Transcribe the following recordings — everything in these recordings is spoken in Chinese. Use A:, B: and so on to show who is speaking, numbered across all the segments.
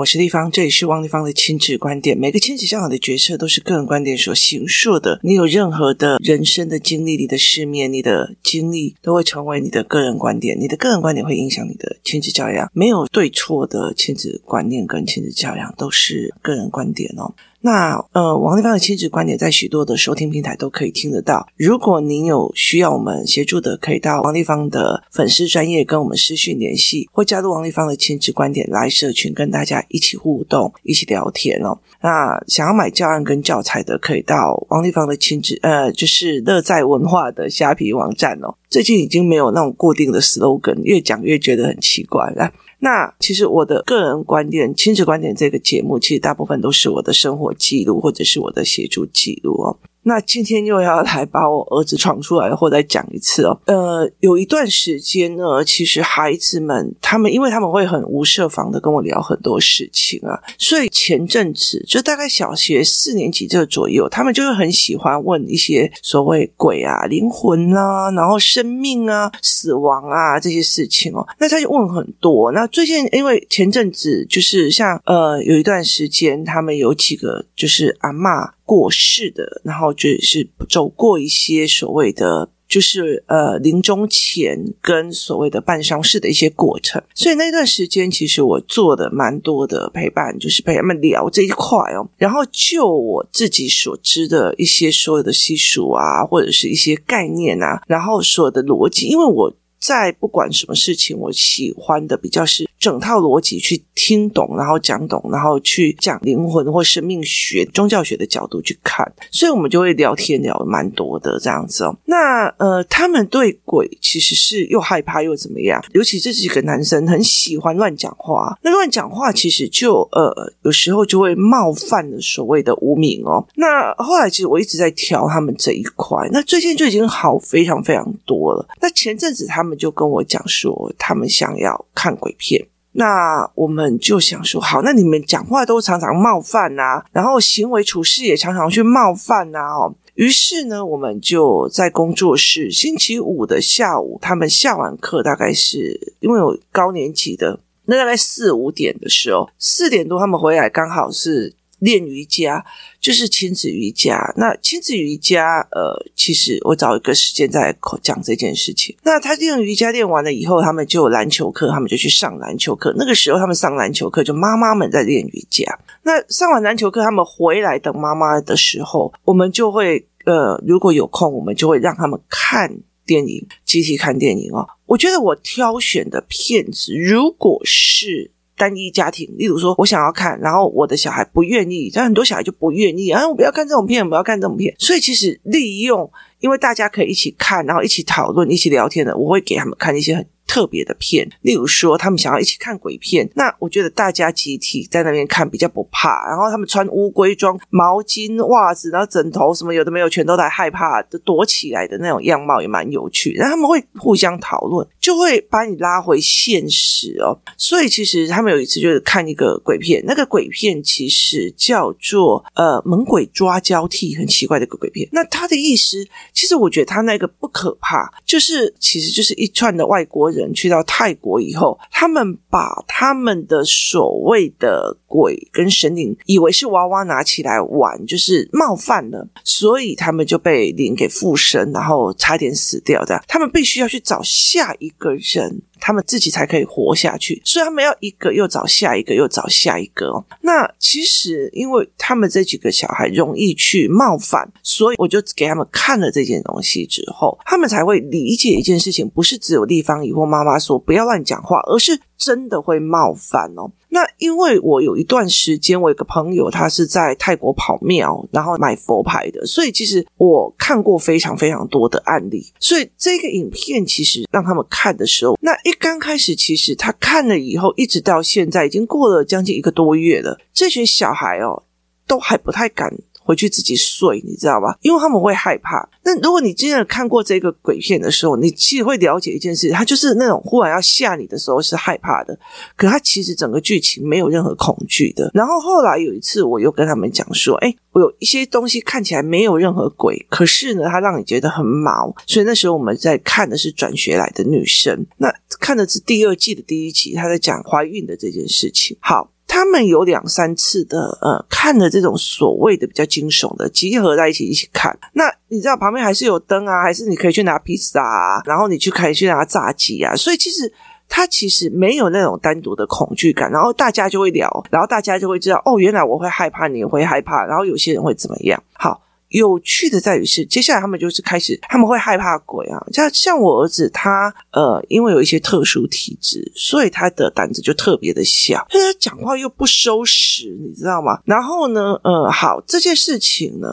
A: 我是立方，这里是汪立方的亲子观点。每个亲子教养的决策都是个人观点所形塑的。你有任何的人生的经历、你的世面、你的经历，都会成为你的个人观点。你的个人观点会影响你的亲子教养。没有对错的亲子观念跟亲子教养，都是个人观点哦。那呃，王立芳的亲子观点在许多的收听平台都可以听得到。如果您有需要我们协助的，可以到王立芳的粉丝专业跟我们私讯联系，或加入王立芳的亲子观点来社群，跟大家一起互动、一起聊天哦。那想要买教案跟教材的，可以到王立芳的亲子呃，就是乐在文化的虾皮网站哦。最近已经没有那种固定的 slogan，越讲越觉得很奇怪了。那其实我的个人观点、亲子观点这个节目，其实大部分都是我的生活记录，或者是我的协助记录哦。那今天又要来把我儿子闯出来，或再讲一次哦。呃，有一段时间呢，其实孩子们他们，因为他们会很无设防的跟我聊很多事情啊，所以前阵子就大概小学四年级这左右，他们就会很喜欢问一些所谓鬼啊、灵魂啊，然后生命啊、死亡啊这些事情哦。那他就问很多。那最近因为前阵子就是像呃有一段时间，他们有几个就是阿嬷。过世的，然后就是走过一些所谓的，就是呃临终前跟所谓的办丧事的一些过程，所以那段时间其实我做的蛮多的陪伴，就是陪他们聊这一块哦。然后就我自己所知的一些所有的习俗啊，或者是一些概念啊，然后所有的逻辑，因为我。在不管什么事情，我喜欢的比较是整套逻辑去听懂，然后讲懂，然后去讲灵魂或生命学、宗教学的角度去看，所以我们就会聊天聊蛮多的这样子哦。那呃，他们对鬼其实是又害怕又怎么样？尤其这几个男生很喜欢乱讲话，那乱讲话其实就呃有时候就会冒犯了所谓的无名哦。那后来其实我一直在调他们这一块，那最近就已经好非常非常多了。那前阵子他们。他们就跟我讲说，他们想要看鬼片。那我们就想说，好，那你们讲话都常常冒犯啊，然后行为处事也常常去冒犯啊。哦，于是呢，我们就在工作室，星期五的下午，他们下完课，大概是因为有高年级的，那大概四五点的时候，四点多他们回来，刚好是。练瑜伽就是亲子瑜伽。那亲子瑜伽，呃，其实我找一个时间再来讲这件事情。那他练瑜伽练完了以后，他们就有篮球课，他们就去上篮球课。那个时候他们上篮球课，就妈妈们在练瑜伽。那上完篮球课，他们回来等妈妈的时候，我们就会，呃，如果有空，我们就会让他们看电影，集体看电影哦。我觉得我挑选的片子，如果是。单一家庭，例如说，我想要看，然后我的小孩不愿意，但很多小孩就不愿意，啊，我不要看这种片，我不要看这种片。所以其实利用，因为大家可以一起看，然后一起讨论，一起聊天的，我会给他们看一些很特别的片，例如说他们想要一起看鬼片，那我觉得大家集体在那边看比较不怕。然后他们穿乌龟装、毛巾、袜子，然后枕头什么有的没有，全都在害怕的躲起来的那种样貌也蛮有趣。然后他们会互相讨论，就会把你拉回现实哦。所以其实他们有一次就是看一个鬼片，那个鬼片其实叫做呃猛鬼抓交替，很奇怪的一个鬼片。那他的意思，其实我觉得他那个不可怕，就是其实就是一串的外国人。去到泰国以后，他们把他们的所谓的鬼跟神灵，以为是娃娃拿起来玩，就是冒犯了，所以他们就被灵给附身，然后差点死掉。这样，他们必须要去找下一个人。他们自己才可以活下去，所以他们要一个又找下一个，又找下一个哦。那其实，因为他们这几个小孩容易去冒犯，所以我就给他们看了这件东西之后，他们才会理解一件事情，不是只有立方姨或妈妈说不要乱讲话，而是。真的会冒犯哦。那因为我有一段时间，我有个朋友，他是在泰国跑庙，然后买佛牌的，所以其实我看过非常非常多的案例。所以这个影片其实让他们看的时候，那一刚开始，其实他看了以后，一直到现在已经过了将近一个多月了，这群小孩哦，都还不太敢。回去自己睡，你知道吧？因为他们会害怕。那如果你真的看过这个鬼片的时候，你其实会了解一件事，他就是那种忽然要吓你的时候是害怕的，可他其实整个剧情没有任何恐惧的。然后后来有一次，我又跟他们讲说：“哎，我有一些东西看起来没有任何鬼，可是呢，它让你觉得很毛。”所以那时候我们在看的是转学来的女生，那看的是第二季的第一集，他在讲怀孕的这件事情。好。他们有两三次的呃，看的这种所谓的比较惊悚的，集合在一起一起看。那你知道旁边还是有灯啊，还是你可以去拿披萨啊，然后你去可以去拿炸鸡啊。所以其实他其实没有那种单独的恐惧感，然后大家就会聊，然后大家就会知道哦，原来我会害怕，你会害怕，然后有些人会怎么样？好。有趣的在于是，接下来他们就是开始，他们会害怕鬼啊。像像我儿子他，呃，因为有一些特殊体质，所以他的胆子就特别的小。他讲话又不收拾，你知道吗？然后呢，呃，好，这件事情呢，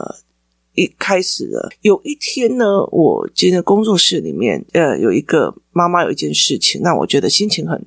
A: 一开始了。有一天呢，我今天工作室里面，呃，有一个妈妈有一件事情，那我觉得心情很。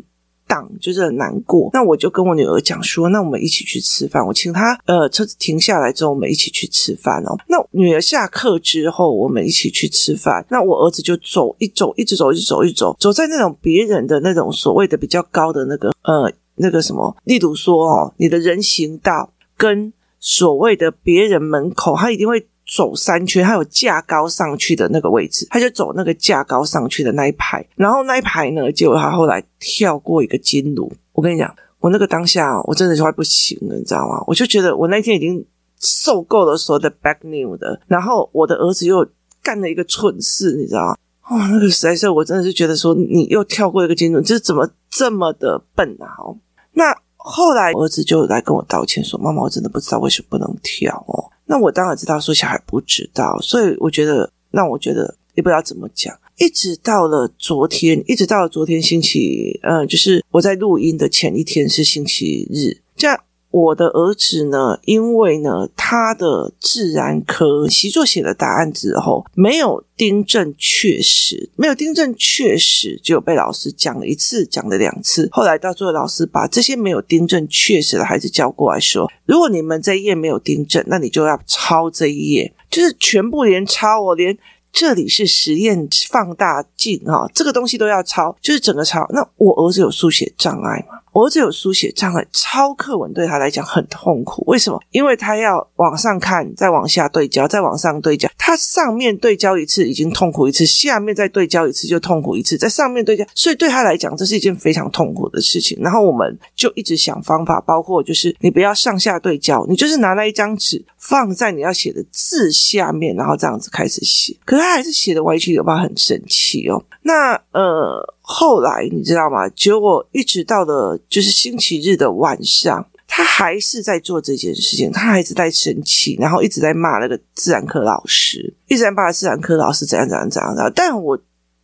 A: 就是很难过，那我就跟我女儿讲说，那我们一起去吃饭。我请她，呃，车子停下来之后，我们一起去吃饭哦。那女儿下课之后，我们一起去吃饭。那我儿子就走，一走，一直走，一直走，一直走，走在那种别人的那种所谓的比较高的那个，呃，那个什么，例如说哦，你的人行道跟所谓的别人门口，他一定会。走三圈，他有架高上去的那个位置，他就走那个架高上去的那一排，然后那一排呢，结果他后来跳过一个金炉。我跟你讲，我那个当下，我真的是快不行了，你知道吗？我就觉得我那天已经受够了所有的 bad news 的，然后我的儿子又干了一个蠢事，你知道吗？哦，那个实在是，我真的是觉得说，你又跳过一个金炉，这怎么这么的笨啊？哦，那后来儿子就来跟我道歉说：“妈妈，我真的不知道为什么不能跳哦。”那我当然知道，说小孩不知道，所以我觉得，那我觉得也不知道怎么讲。一直到了昨天，一直到了昨天星期，嗯，就是我在录音的前一天是星期日，这样。我的儿子呢，因为呢，他的自然科习作写了答案之后，没有订正确实，没有订正确实，就被老师讲了一次，讲了两次。后来到最后，老师把这些没有订正确实的孩子叫过来说：“如果你们这一页没有订正，那你就要抄这一页，就是全部连抄哦，连这里是实验放大镜啊，这个东西都要抄，就是整个抄。那我儿子有书写障碍吗？”我儿子有书写障碍，抄课文对他来讲很痛苦。为什么？因为他要往上看，再往下对焦，再往上对焦。他上面对焦一次已经痛苦一次，下面再对焦一次就痛苦一次，在上面对焦，所以对他来讲这是一件非常痛苦的事情。然后我们就一直想方法，包括就是你不要上下对焦，你就是拿那一张纸放在你要写的字下面，然后这样子开始写。可是他还是写的歪七扭八，很生气哦。那呃。后来你知道吗？结果一直到了就是星期日的晚上，他还是在做这件事情，他还是在生气，然后一直在骂那个自然科老师，一直在骂自然科老师怎样怎样怎样的。但我。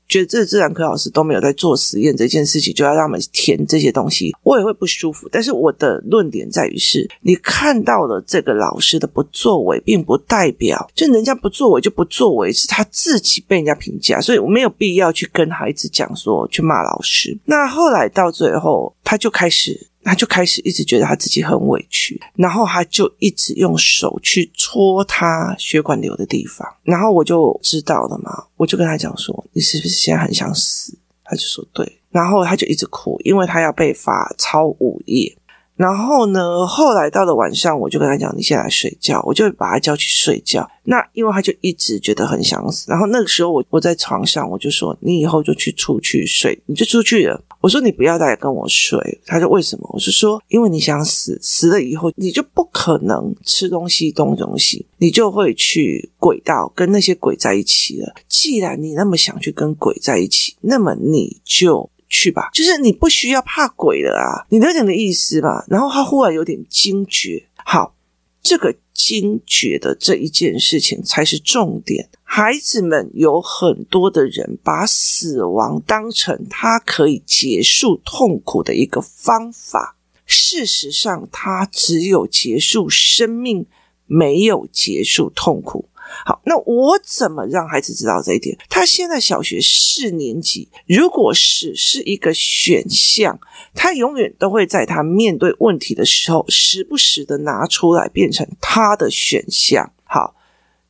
A: 觉得这自然科老师都没有在做实验这件事情，就要让我们填这些东西，我也会不舒服。但是我的论点在于是，你看到了这个老师的不作为，并不代表就人家不作为就不作为，是他自己被人家评价，所以我没有必要去跟孩子讲说去骂老师。那后来到最后，他就开始。他就开始一直觉得他自己很委屈，然后他就一直用手去戳他血管瘤的地方，然后我就知道了嘛，我就跟他讲说：“你是不是现在很想死？”他就说：“对。”然后他就一直哭，因为他要被罚抄五页。然后呢，后来到了晚上，我就跟他讲：“你先来睡觉。”我就把他叫去睡觉。那因为他就一直觉得很想死。然后那个时候我，我在床上，我就说：“你以后就去出去睡，你就出去了。”我说：“你不要再跟我睡。”他说：“为什么？”我是说：“因为你想死，死了以后你就不可能吃东西、动东西，你就会去轨道跟那些鬼在一起了。既然你那么想去跟鬼在一起，那么你就。”去吧，就是你不需要怕鬼了啊，你了解的意思吧？然后他忽然有点惊觉，好，这个惊觉的这一件事情才是重点。孩子们有很多的人把死亡当成他可以结束痛苦的一个方法，事实上，他只有结束生命，没有结束痛苦。好，那我怎么让孩子知道这一点？他现在小学四年级，如果死是一个选项，他永远都会在他面对问题的时候，时不时的拿出来变成他的选项。好，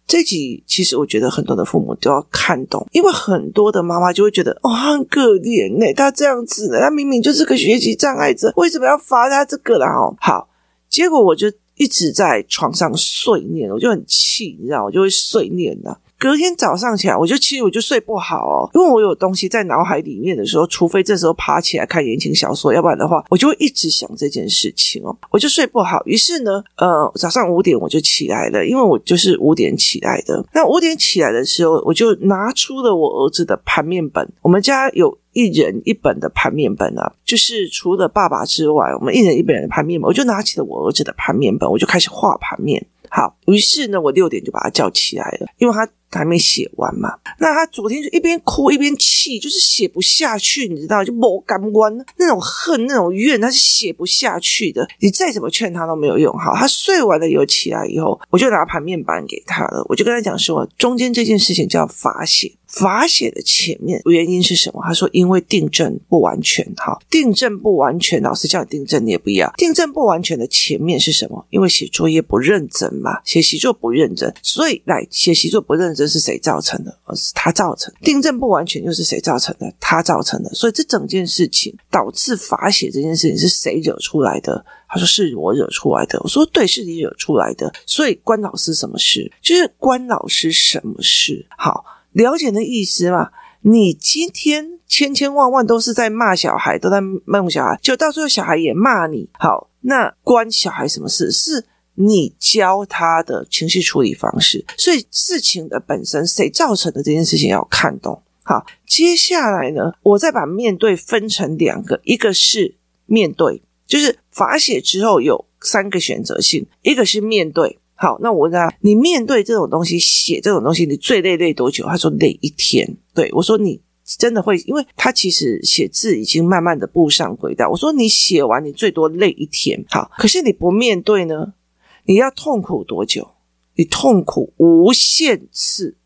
A: 这集其实我觉得很多的父母都要看懂，因为很多的妈妈就会觉得，哦，很可怜呢，他这样子呢，他明明就是个学习障碍者，为什么要罚他这个啦？哦，好，结果我就。一直在床上碎念，我就很气，你知道，我就会碎念的。隔天早上起来，我就其实我就睡不好哦，因为我有东西在脑海里面的时候，除非这时候爬起来看言情小说，要不然的话，我就会一直想这件事情哦，我就睡不好。于是呢，呃，早上五点我就起来了，因为我就是五点起来的。那五点起来的时候，我就拿出了我儿子的盘面本。我们家有一人一本的盘面本啊，就是除了爸爸之外，我们一人一本的盘面本。我就拿起了我儿子的盘面本，我就开始画盘面。好，于是呢，我六点就把他叫起来了，因为他。还没写完嘛？那他昨天就一边哭一边气，就是写不下去，你知道，就没感官那种恨那种怨，他是写不下去的。你再怎么劝他都没有用。好，他睡完了以后起来以后，我就拿盘面板给他了，我就跟他讲说，中间这件事情叫发泄，罚写的前面原因是什么？他说因为订正不完全。好，订正不完全，老师叫你订正你也不要。订正不完全的前面是什么？因为写作业不认真嘛，写习作不认真，所以来写习作不认真。是谁造成的？而是他造成的。订正不完全又是谁造成的？他造成的。所以这整件事情导致罚写这件事情是谁惹出来的？他说是我惹出来的。我说对，是你惹出来的。所以关老师什么事？就是关老师什么事？好，了解的意思嘛？你今天千千万万都是在骂小孩，都在骂小孩，就到最后小孩也骂你。好，那关小孩什么事？是。你教他的情绪处理方式，所以事情的本身谁造成的这件事情要看懂。好，接下来呢，我再把面对分成两个，一个是面对，就是罚写之后有三个选择性，一个是面对。好，那我问他，你面对这种东西，写这种东西，你最累累多久？他说累一天。对，我说你真的会，因为他其实写字已经慢慢的步上轨道。我说你写完你最多累一天。好，可是你不面对呢？你要痛苦多久？你痛苦无限次，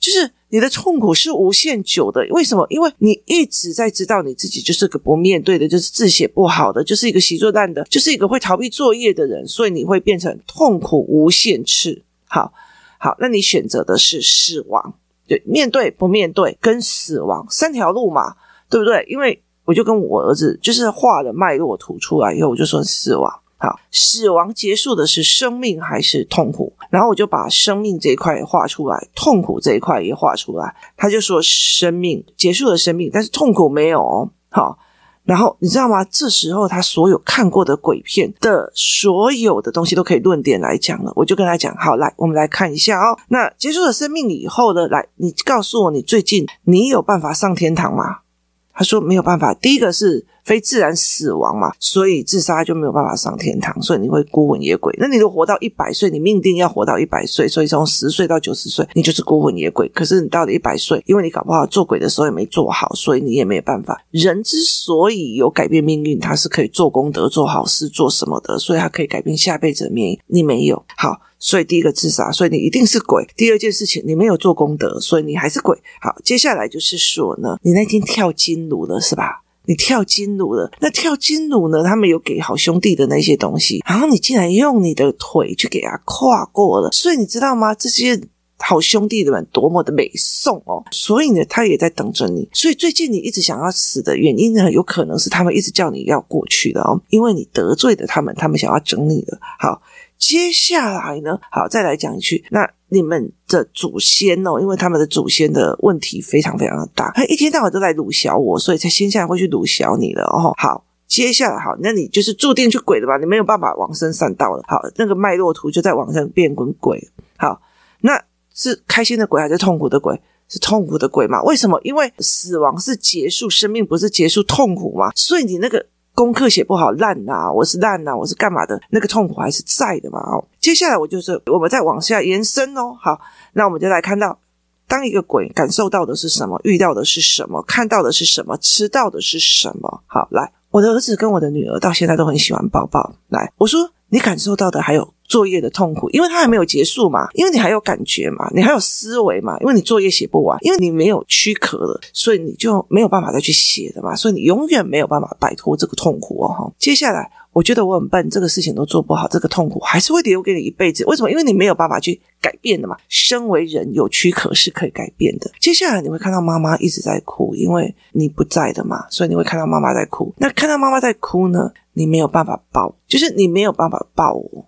A: 就是你的痛苦是无限久的。为什么？因为你一直在知道你自己就是个不面对的，就是字写不好的，就是一个习作烂的，就是一个会逃避作业的人，所以你会变成痛苦无限次。好，好，那你选择的是死亡，对，面对不面对跟死亡三条路嘛，对不对？因为我就跟我儿子就是画了脉络图出来以后，我就说死亡。好，死亡结束的是生命还是痛苦？然后我就把生命这一块画出来，痛苦这一块也画出来。他就说生命结束了，生命，但是痛苦没有哦。好，然后你知道吗？这时候他所有看过的鬼片的所有的东西都可以论点来讲了。我就跟他讲，好，来，我们来看一下哦。那结束了生命以后呢？来，你告诉我，你最近你有办法上天堂吗？他说没有办法。第一个是。非自然死亡嘛，所以自杀就没有办法上天堂，所以你会孤魂野鬼。那你都活到一百岁，你命定要活到一百岁，所以从十岁到九十岁，你就是孤魂野鬼。可是你到了一百岁，因为你搞不好做鬼的时候也没做好，所以你也没有办法。人之所以有改变命运，他是可以做功德、做好事、做什么的，所以他可以改变下辈子的命运。你没有，好，所以第一个自杀，所以你一定是鬼。第二件事情，你没有做功德，所以你还是鬼。好，接下来就是说呢，你那天跳金炉了，是吧？你跳金弩了，那跳金弩呢？他们有给好兄弟的那些东西，然后你竟然用你的腿去给他跨过了，所以你知道吗？这些好兄弟们多么的美送哦！所以呢，他也在等着你。所以最近你一直想要死的原因呢，有可能是他们一直叫你要过去的哦，因为你得罪了他们，他们想要整你的。好。接下来呢？好，再来讲一句。那你们的祖先哦，因为他们的祖先的问题非常非常的大，他一天到晚都在鲁小我，所以才先下来会去鲁小你了哦。好，接下来好，那你就是注定去鬼了吧？你没有办法往生善道了。好，那个脉络图就在往上变滚鬼。好，那是开心的鬼还是痛苦的鬼？是痛苦的鬼嘛？为什么？因为死亡是结束生命，不是结束痛苦嘛？所以你那个。功课写不好烂呐、我是烂呐、我是干嘛的？那个痛苦还是在的嘛？哦，接下来我就是我们再往下延伸哦。好，那我们就来看到，当一个鬼感受到的是什么？遇到的是什么？看到的是什么？吃到的是什么？好，来，我的儿子跟我的女儿到现在都很喜欢抱抱。来，我说你感受到的还有。作业的痛苦，因为它还没有结束嘛，因为你还有感觉嘛，你还有思维嘛，因为你作业写不完，因为你没有躯壳了，所以你就没有办法再去写的嘛，所以你永远没有办法摆脱这个痛苦哦。接下来，我觉得我很笨，这个事情都做不好，这个痛苦还是会留给你一辈子。为什么？因为你没有办法去改变的嘛。身为人，有躯壳是可以改变的。接下来你会看到妈妈一直在哭，因为你不在的嘛，所以你会看到妈妈在哭。那看到妈妈在哭呢，你没有办法抱，就是你没有办法抱我。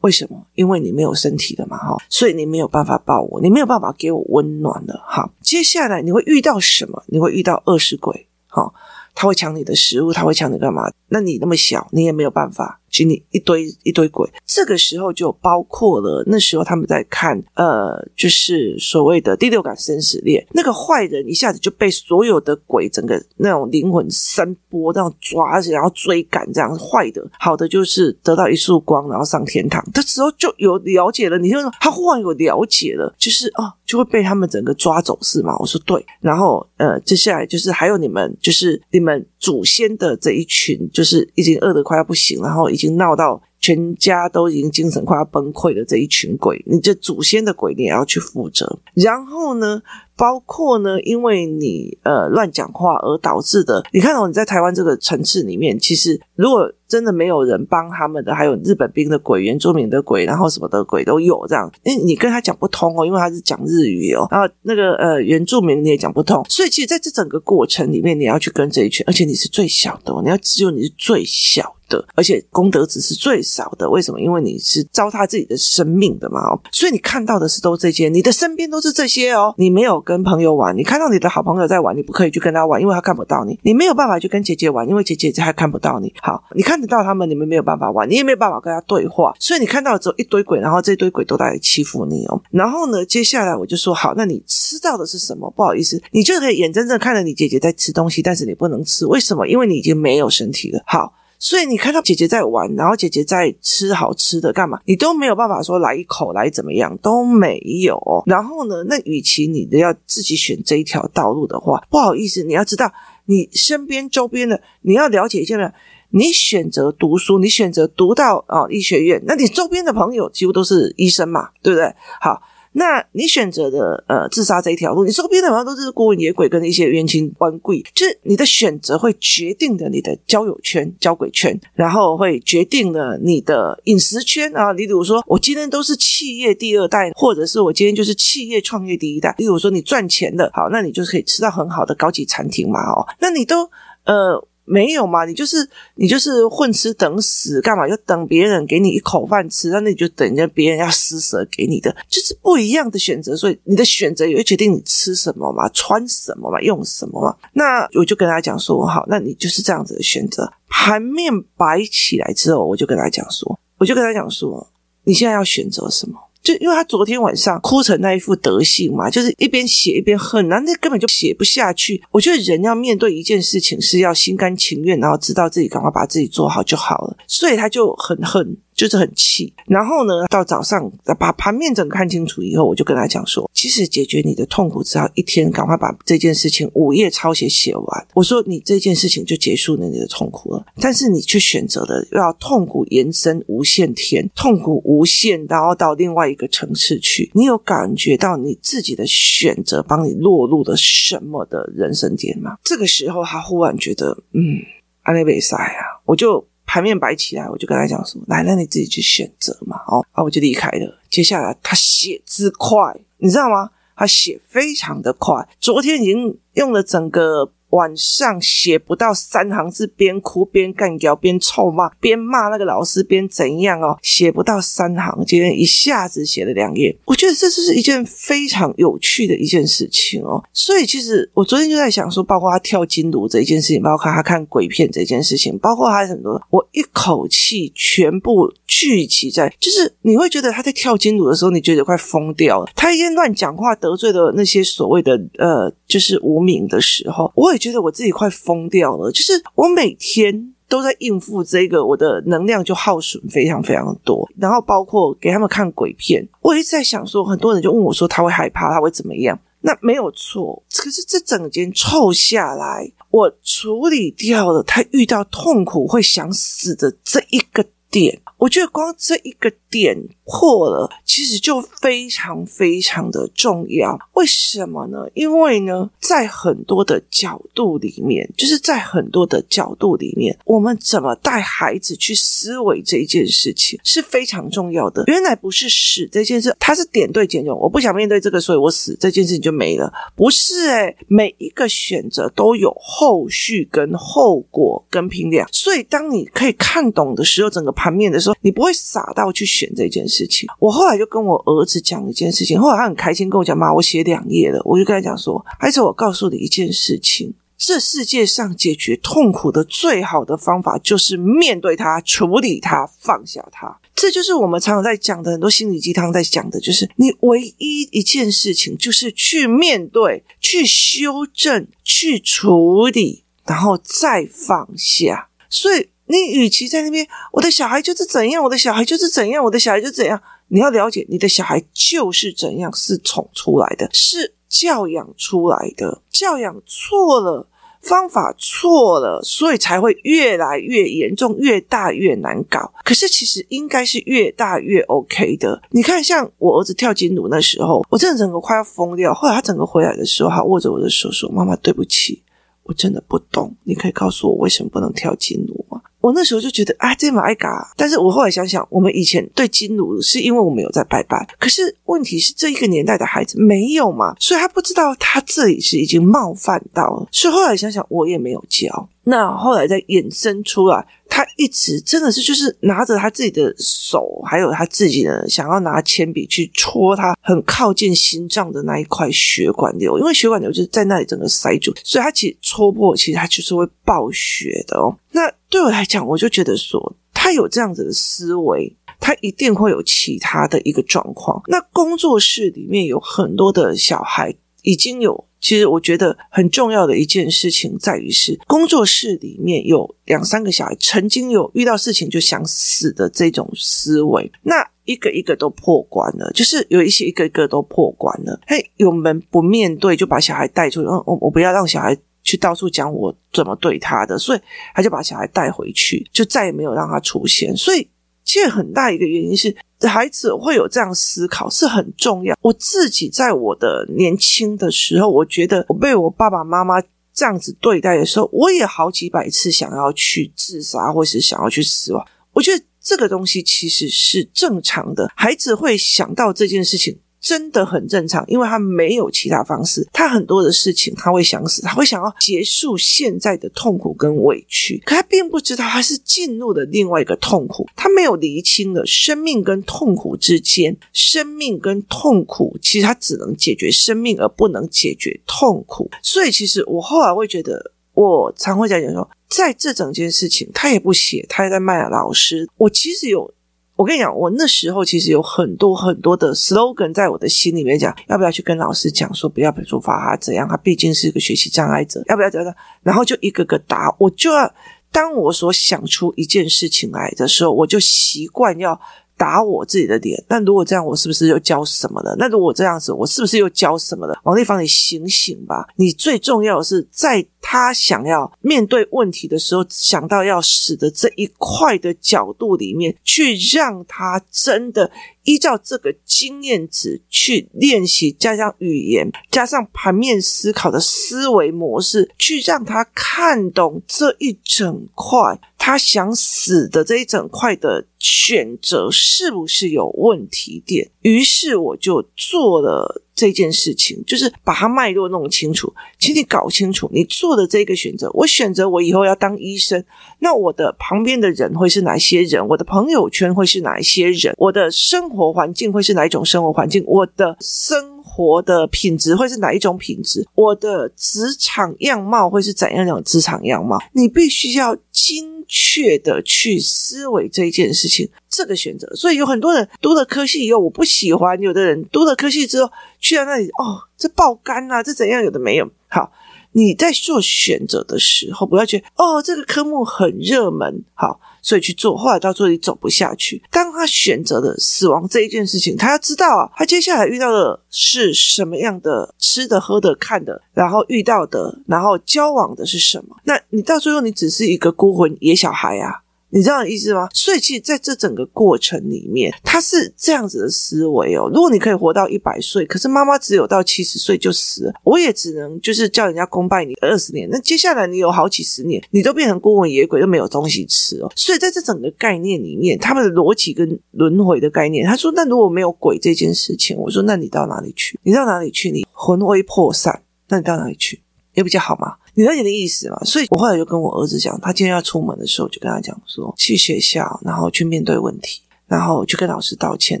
A: 为什么？因为你没有身体的嘛，哈，所以你没有办法抱我，你没有办法给我温暖的，哈。接下来你会遇到什么？你会遇到饿死鬼，哈，他会抢你的食物，他会抢你干嘛？那你那么小，你也没有办法。就你一堆一堆鬼，这个时候就包括了那时候他们在看，呃，就是所谓的第六感生死恋，那个坏人一下子就被所有的鬼整个那种灵魂声波这样抓起，然后追赶这样坏的，好的就是得到一束光，然后上天堂。这时候就有了解了，你就说他忽然有了解了，就是哦，就会被他们整个抓走是吗？我说对，然后呃，接下来就是还有你们，就是你们祖先的这一群，就是已经饿得快要不行，然后已经。闹到全家都已经精神快要崩溃的这一群鬼，你这祖先的鬼你也要去负责。然后呢，包括呢，因为你呃乱讲话而导致的，你看到你在台湾这个层次里面，其实如果真的没有人帮他们的，还有日本兵的鬼、原住民的鬼，然后什么的鬼都有这样。因为你跟他讲不通哦，因为他是讲日语哦，然后那个呃原住民你也讲不通，所以其实在这整个过程里面，你要去跟这一群，而且你是最小的哦，你要只有你是最小。的，而且功德值是最少的。为什么？因为你是糟蹋自己的生命的嘛，哦，所以你看到的是都这些，你的身边都是这些哦。你没有跟朋友玩，你看到你的好朋友在玩，你不可以去跟他玩，因为他看不到你。你没有办法去跟姐姐玩，因为姐姐还看不到你。好，你看得到他们，你们没有办法玩，你也没有办法跟他对话。所以你看到只有一堆鬼，然后这堆鬼都在欺负你哦。然后呢，接下来我就说好，那你吃到的是什么？不好意思，你就可以眼睁睁看着你姐姐在吃东西，但是你不能吃，为什么？因为你已经没有身体了。好。所以你看到姐姐在玩，然后姐姐在吃好吃的干嘛？你都没有办法说来一口来怎么样都没有。然后呢，那与其你的要自己选这一条道路的话，不好意思，你要知道你身边周边的，你要了解一下没有？你选择读书，你选择读到啊、哦、医学院，那你周边的朋友几乎都是医生嘛，对不对？好。那你选择的呃自杀这一条路，你周边的好像都是孤魂野鬼跟一些冤亲弯贵，就是你的选择会决定了你的交友圈、交鬼圈，然后会决定了你的饮食圈啊。你例如说，我今天都是企业第二代，或者是我今天就是企业创业第一代。例如说，你赚钱的好，那你就可以吃到很好的高级餐厅嘛，哦，那你都呃。没有嘛？你就是你就是混吃等死，干嘛？就等别人给你一口饭吃，那你就等着别人要施舍给你的，就是不一样的选择。所以你的选择也会决定你吃什么嘛，穿什么嘛，用什么嘛。那我就跟他讲说，好，那你就是这样子的选择。盘面摆起来之后，我就跟他讲说，我就跟他讲说，你现在要选择什么？就因为他昨天晚上哭成那一副德性嘛，就是一边写一边恨，那那根本就写不下去。我觉得人要面对一件事情是要心甘情愿，然后知道自己赶快把自己做好就好了，所以他就很恨。就是很气，然后呢，到早上把盘面整个看清楚以后，我就跟他讲说，其实解决你的痛苦，只要一天赶快把这件事情五页抄写写完。我说你这件事情就结束了你的痛苦了，但是你却选择了要痛苦延伸无限天，痛苦无限，然后到另外一个层次去。你有感觉到你自己的选择帮你落入了什么的人生点吗？这个时候，他忽然觉得，嗯，阿内贝塞啊，我就。牌面摆起来，我就跟他讲说：“来，那你自己去选择嘛。”哦，然后我就离开了。接下来他写字快，你知道吗？他写非常的快，昨天已经用了整个。晚上写不到三行字，边哭边干譙，边臭骂，边骂那个老师，边怎样哦？写不到三行，今天一下子写了两页。我觉得这是一件非常有趣的一件事情哦。所以其实我昨天就在想说，包括他跳金炉这一件事情，包括他看鬼片这件事情，包括他很多，我一口气全部聚集在，就是你会觉得他在跳金炉的时候，你觉得快疯掉了。他一天乱讲话，得罪了那些所谓的呃，就是无名的时候，我也也。觉得我自己快疯掉了，就是我每天都在应付这个，我的能量就耗损非常非常多。然后包括给他们看鬼片，我一直在想说，很多人就问我说他会害怕，他会怎么样？那没有错，可是这整件凑下来，我处理掉了他遇到痛苦会想死的这一个点。我觉得光这一个点破了，其实就非常非常的重要。为什么呢？因为呢，在很多的角度里面，就是在很多的角度里面，我们怎么带孩子去思维这一件事情是非常重要的。原来不是死这件事，它是点对点用。我不想面对这个，所以我死这件事情就没了。不是诶，每一个选择都有后续跟后果跟评量。所以当你可以看懂的时候，整个盘面的时候，你不会傻到去选这件事情。我后来就跟我儿子讲一件事情，后来他很开心跟我讲：“妈，我写两页了。”我就跟他讲说：“孩子，我告诉你一件事情，这世界上解决痛苦的最好的方法，就是面对它、处理它、放下它。这就是我们常常在讲的很多心理鸡汤在讲的，就是你唯一一件事情，就是去面对、去修正、去处理，然后再放下。所以。”你与其在那边，我的小孩就是怎样，我的小孩就是怎样，我的小孩就怎样。你要了解，你的小孩就是怎样，是宠出来的，是教养出来的。教养错了，方法错了，所以才会越来越严重，越大越难搞。可是其实应该是越大越 OK 的。你看，像我儿子跳金炉那时候，我真的整个快要疯掉。后来他整个回来的时候，他握着我的手说：“妈妈，对不起，我真的不懂。你可以告诉我为什么不能跳金炉吗？”我那时候就觉得啊，这么爱嘎，但是我后来想想，我们以前对金炉是因为我们有在拜拜，可是问题是这一个年代的孩子没有嘛，所以他不知道他这里是已经冒犯到了，所以后来想想，我也没有教。那后来再衍生出来，他一直真的是就是拿着他自己的手，还有他自己的想要拿铅笔去戳他很靠近心脏的那一块血管瘤，因为血管瘤就是在那里整个塞住，所以他其实戳破，其实他就是会爆血的哦。那对我来讲，我就觉得说他有这样子的思维，他一定会有其他的一个状况。那工作室里面有很多的小孩已经有。其实我觉得很重要的一件事情在于是，工作室里面有两三个小孩曾经有遇到事情就想死的这种思维，那一个一个都破关了，就是有一些一个一个都破关了。嘿，有门不面对就把小孩带出去，我我不要让小孩去到处讲我怎么对他的，所以他就把小孩带回去，就再也没有让他出现。所以。其实很大一个原因是，孩子会有这样思考是很重要。我自己在我的年轻的时候，我觉得我被我爸爸妈妈这样子对待的时候，我也好几百次想要去自杀，或是想要去死亡。我觉得这个东西其实是正常的，孩子会想到这件事情。真的很正常，因为他没有其他方式。他很多的事情他会想死，他会想要结束现在的痛苦跟委屈，可他并不知道他是进入了另外一个痛苦。他没有厘清了生命跟痛苦之间，生命跟痛苦其实他只能解决生命，而不能解决痛苦。所以，其实我后来会觉得，我常会讲讲说，在这整件事情，他也不写，他也在卖老师。我其实有。我跟你讲，我那时候其实有很多很多的 slogan 在我的心里面讲，要不要去跟老师讲说，不要处罚他怎样，他毕竟是一个学习障碍者，要不要怎样？然后就一个个答，我就要当我所想出一件事情来的时候，我就习惯要。打我自己的脸，那如果这样，我是不是又教什么了？那如果这样子，我是不是又教什么了？王立芳，你醒醒吧！你最重要的是，在他想要面对问题的时候，想到要死的这一块的角度里面，去让他真的。依照这个经验值去练习，加上语言，加上盘面思考的思维模式，去让他看懂这一整块，他想死的这一整块的选择是不是有问题点？于是我就做了。这件事情就是把它脉络弄清楚，请你搞清楚你做的这个选择。我选择我以后要当医生，那我的旁边的人会是哪些人？我的朋友圈会是哪一些人？我的生活环境会是哪一种生活环境？我的生活的品质会是哪一种品质？我的职场样貌会是怎样的职场样貌？你必须要精确的去思维这一件事情。这个选择，所以有很多人读了科系以后，我不喜欢；有的人读了科系之后，去到那里，哦，这爆肝啊，这怎样？有的没有。好，你在做选择的时候，不要觉得哦，这个科目很热门，好，所以去做，后来到这里走不下去。当他选择了死亡这一件事情，他要知道啊，他接下来遇到的是什么样的吃的、喝的、看的，然后遇到的，然后交往的是什么？那你到最后，你只是一个孤魂野小孩啊。你知道意思吗？所以其实在这整个过程里面，他是这样子的思维哦。如果你可以活到一百岁，可是妈妈只有到七十岁就死了，我也只能就是叫人家公拜你二十年。那接下来你有好几十年，你都变成孤魂野鬼，都没有东西吃哦。所以在这整个概念里面，他们的逻辑跟轮回的概念，他说：那如果没有鬼这件事情，我说那你到哪里去？你到哪里去？你魂飞魄散，那你到哪里去？也比较好嘛。你了解的意思吗？所以我后来就跟我儿子讲，他今天要出门的时候，就跟他讲说，去学校，然后去面对问题，然后去跟老师道歉，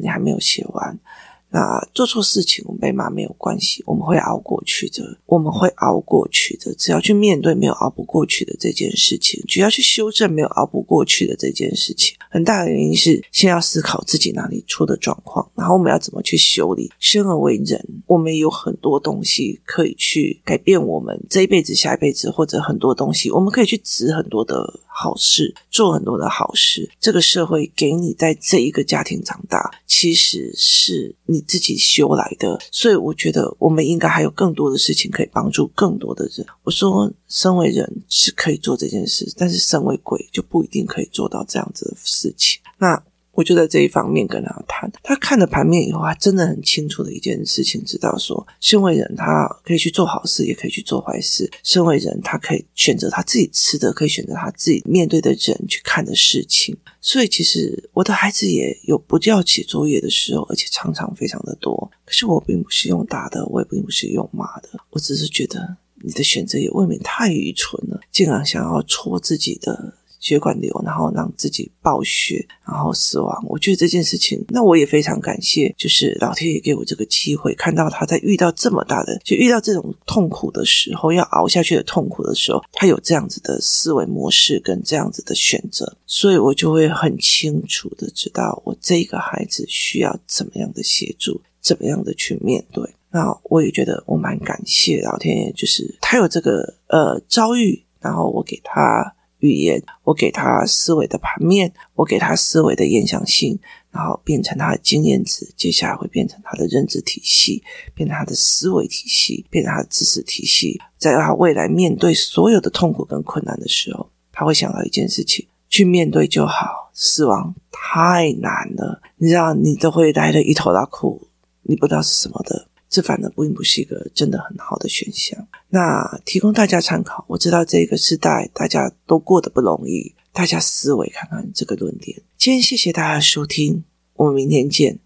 A: 你还没有写完。那做错事情，我们被骂没有关系，我们会熬过去的，我们会熬过去的。只要去面对没有熬不过去的这件事情，只要去修正没有熬不过去的这件事情，很大的原因是先要思考自己哪里出的状况，然后我们要怎么去修理。生而为人，我们有很多东西可以去改变我们这一辈子、下一辈子，或者很多东西，我们可以去值很多的。好事，做很多的好事。这个社会给你在这一个家庭长大，其实是你自己修来的。所以我觉得我们应该还有更多的事情可以帮助更多的人。我说，身为人是可以做这件事，但是身为鬼就不一定可以做到这样子的事情。那。我就在这一方面跟他谈，他看了盘面以后，他真的很清楚的一件事情，知道说，身为人，他可以去做好事，也可以去做坏事；身为人，他可以选择他自己吃的，可以选择他自己面对的人去看的事情。所以，其实我的孩子也有不叫写作业的时候，而且常常非常的多。可是我并不是用打的，我也并不是用骂的，我只是觉得你的选择也未免太愚蠢了，竟然想要戳自己的。血管瘤，然后让自己爆血，然后死亡。我觉得这件事情，那我也非常感谢，就是老天爷给我这个机会，看到他在遇到这么大的，就遇到这种痛苦的时候，要熬下去的痛苦的时候，他有这样子的思维模式跟这样子的选择，所以我就会很清楚的知道，我这个孩子需要怎么样的协助，怎么样的去面对。那我也觉得我蛮感谢老天爷，就是他有这个呃遭遇，然后我给他。语言，我给他思维的盘面，我给他思维的延续性，然后变成他的经验值，接下来会变成他的认知体系，变成他的思维体系，变成他的知识体系。在他未来面对所有的痛苦跟困难的时候，他会想到一件事情：去面对就好。死亡太难了，你知道，你都会来得一头拉苦，你不知道是什么的。这反而并不是一个真的很好的选项。那提供大家参考。我知道这个时代大家都过得不容易，大家思维看看这个论点。今天谢谢大家收听，我们明天见。